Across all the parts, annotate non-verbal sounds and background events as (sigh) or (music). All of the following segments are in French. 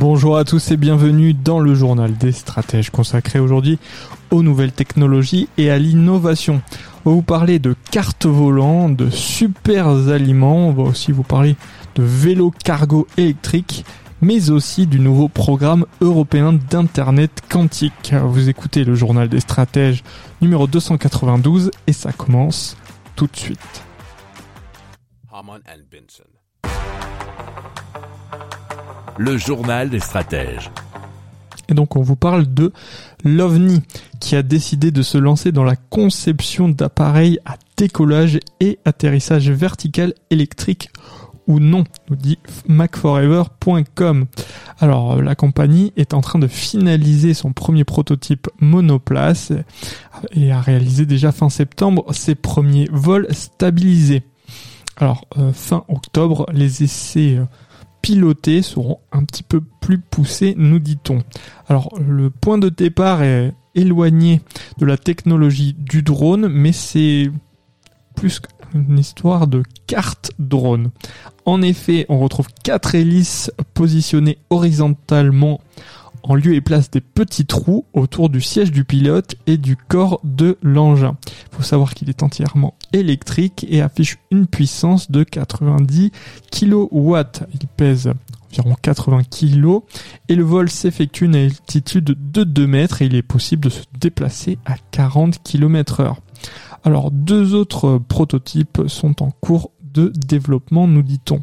Bonjour à tous et bienvenue dans le journal des stratèges consacré aujourd'hui aux nouvelles technologies et à l'innovation. On va vous parler de cartes volantes, de super aliments, on va aussi vous parler de vélos cargo électriques, mais aussi du nouveau programme européen d'Internet quantique. Vous écoutez le journal des stratèges numéro 292 et ça commence tout de suite. Le journal des stratèges. Et donc on vous parle de l'OVNI qui a décidé de se lancer dans la conception d'appareils à décollage et atterrissage vertical électrique ou non, nous dit macforever.com. Alors la compagnie est en train de finaliser son premier prototype monoplace et a réalisé déjà fin septembre ses premiers vols stabilisés. Alors euh, fin octobre, les essais euh, pilotés seront un petit peu plus poussés, nous dit-on. Alors le point de départ est éloigné de la technologie du drone, mais c'est plus une histoire de carte drone. En effet, on retrouve quatre hélices positionnées horizontalement en lieu et place des petits trous autour du siège du pilote et du corps de l'engin. Il faut savoir qu'il est entièrement électrique et affiche une puissance de 90 kW. Il pèse environ 80 kg et le vol s'effectue à une altitude de 2 mètres et il est possible de se déplacer à 40 km heure. Alors deux autres prototypes sont en cours de développement, nous dit-on.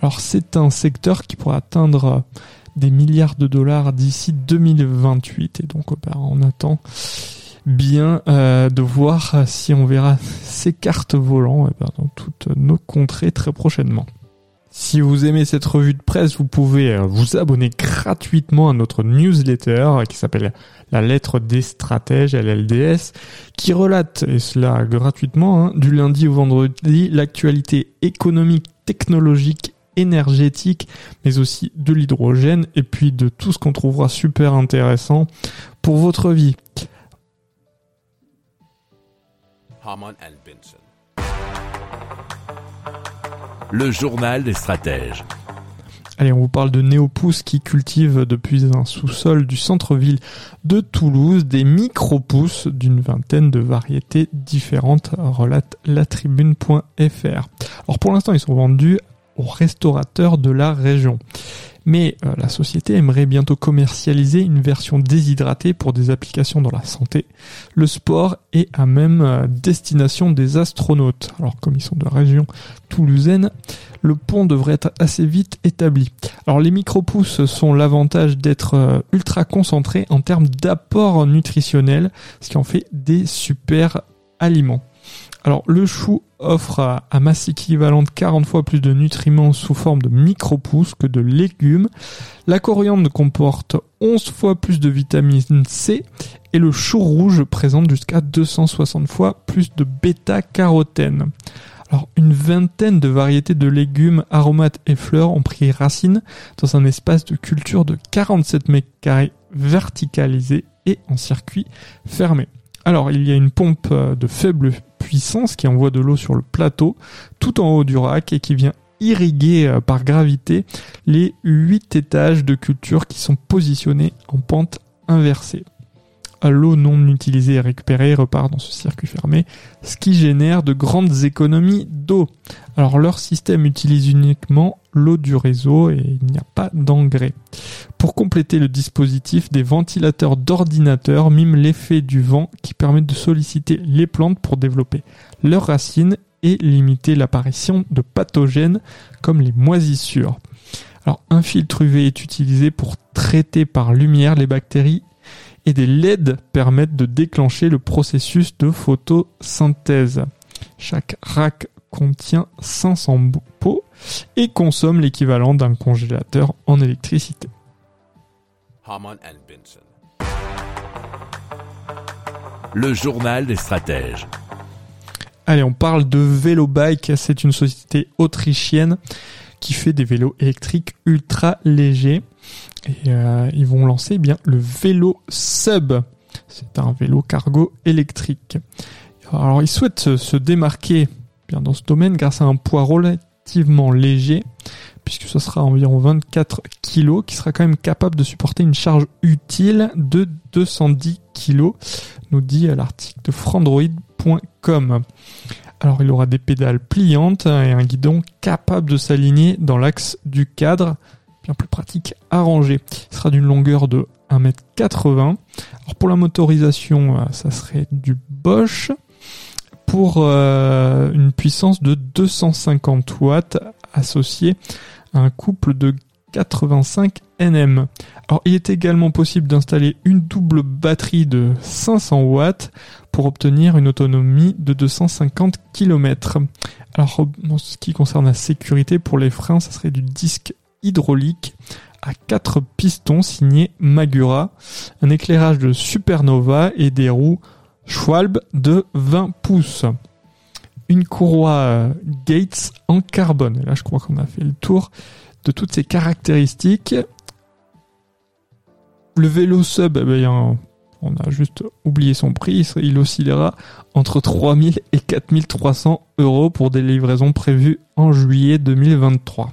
Alors c'est un secteur qui pourrait atteindre des milliards de dollars d'ici 2028 et donc bah, on attend bien euh, de voir si on verra (laughs) ces cartes volant eh ben, dans toutes nos contrées très prochainement. Si vous aimez cette revue de presse, vous pouvez euh, vous abonner gratuitement à notre newsletter qui s'appelle La lettre des stratèges, LLDS, qui relate, et cela gratuitement, hein, du lundi au vendredi, l'actualité économique, technologique, énergétique, mais aussi de l'hydrogène, et puis de tout ce qu'on trouvera super intéressant pour votre vie. Le journal des stratèges. Allez, on vous parle de Néopousse qui cultive depuis un sous-sol du centre-ville de Toulouse des micro-pousses d'une vingtaine de variétés différentes, relate latribune.fr. Alors pour l'instant, ils sont vendus aux restaurateurs de la région. Mais euh, la société aimerait bientôt commercialiser une version déshydratée pour des applications dans la santé, le sport et à même euh, destination des astronautes. Alors comme ils sont de région toulousaine, le pont devrait être assez vite établi. Alors les micro-pousses sont l'avantage d'être euh, ultra concentrés en termes d'apport nutritionnel, ce qui en fait des super aliments. Alors le chou offre à, masse équivalente 40 fois plus de nutriments sous forme de micro-pousses que de légumes. La coriandre comporte 11 fois plus de vitamine C et le chou rouge présente jusqu'à 260 fois plus de bêta-carotène. Alors, une vingtaine de variétés de légumes, aromates et fleurs ont pris racine dans un espace de culture de 47 mètres carrés verticalisé et en circuit fermé. Alors, il y a une pompe de faible puissance qui envoie de l'eau sur le plateau tout en haut du rack et qui vient irriguer par gravité les huit étages de culture qui sont positionnés en pente inversée. L'eau non utilisée et récupérée repart dans ce circuit fermé, ce qui génère de grandes économies d'eau. Alors leur système utilise uniquement l'eau du réseau et il n'y a pas d'engrais. Pour compléter le dispositif, des ventilateurs d'ordinateur miment l'effet du vent qui permet de solliciter les plantes pour développer leurs racines et limiter l'apparition de pathogènes comme les moisissures. Alors un filtre UV est utilisé pour traiter par lumière les bactéries et des LED permettent de déclencher le processus de photosynthèse. Chaque rack contient 500 pots et consomme l'équivalent d'un congélateur en électricité. Le journal des stratèges. Allez, on parle de Velobike. C'est une société autrichienne qui fait des vélos électriques ultra légers. Et euh, ils vont lancer eh bien le vélo Sub. C'est un vélo cargo électrique. Alors ils souhaitent se- démarquer bien dans ce domaine grâce à un poids relativement léger, puisque ce sera environ 24 kg, qui sera quand même capable de supporter une charge utile de 210 kg, nous dit à l'article de frandroid.com. Alors il aura des pédales pliantes et un guidon capable de s'aligner dans l'axe du cadre, bien plus pratique à ranger. Il sera d'une longueur de 1m80. Alors pour la motorisation, euh, ça serait du Bosch pour euh, une puissance de 250 watts associée à un couple de 85 Nm. Alors il est également possible d'installer une double batterie de 500 watts pour obtenir une autonomie de 250 km. Alors en ce qui concerne la sécurité pour les freins, ça serait du disque hydraulique à 4 pistons signé Magura, un éclairage de Supernova et des roues Schwalbe de 20 pouces. Une courroie euh, Gates en carbone. Et là, je crois qu'on a fait le tour de toutes ces caractéristiques. Le vélo sub, eh on a juste oublié son prix. Il oscillera entre 3000 et 4300 euros pour des livraisons prévues en juillet 2023.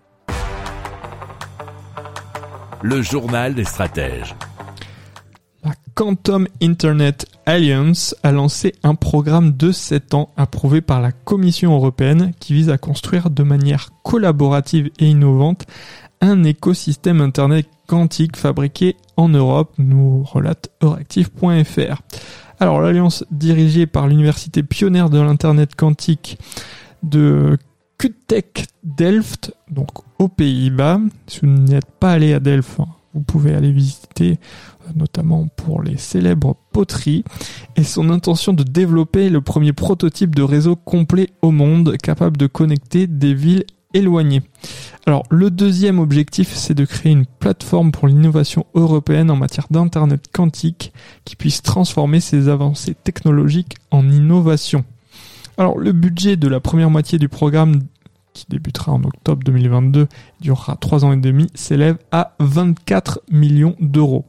Le journal des stratèges. La Quantum Internet Alliance a lancé un programme de 7 ans approuvé par la Commission européenne qui vise à construire de manière collaborative et innovante un écosystème Internet quantique fabriqué en Europe, nous relate Euractiv.fr. Alors l'alliance dirigée par l'université pionnière de l'Internet quantique de QTech Delft, donc aux Pays-Bas. Si vous n'êtes pas allé à Delft, hein, vous pouvez aller visiter euh, notamment pour les célèbres poteries, et son intention de développer le premier prototype de réseau complet au monde capable de connecter des villes éloignées. Alors le deuxième objectif, c'est de créer une plateforme pour l'innovation européenne en matière d'Internet quantique qui puisse transformer ces avancées technologiques en innovation. Alors le budget de la première moitié du programme qui débutera en octobre 2022 durera trois ans et demi, s'élève à 24 millions d'euros.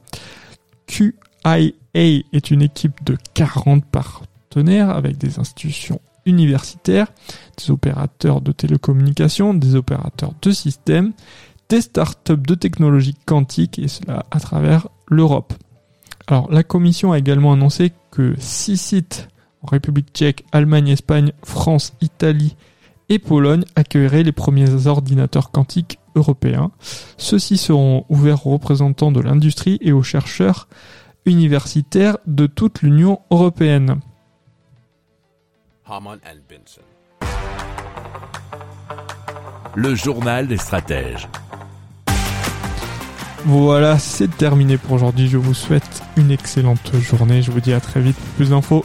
QIA est une équipe de 40 partenaires avec des institutions universitaires, des opérateurs de télécommunications, des opérateurs de systèmes, des startups de technologie quantique et cela à travers l'Europe. Alors la commission a également annoncé que six sites en République tchèque, Allemagne, Espagne, France, Italie et Pologne accueilleraient les premiers ordinateurs quantiques européens. Ceux-ci seront ouverts aux représentants de l'industrie et aux chercheurs universitaires de toute l'Union européenne. Le journal des stratèges. Voilà, c'est terminé pour aujourd'hui. Je vous souhaite une excellente journée. Je vous dis à très vite. Plus d'infos.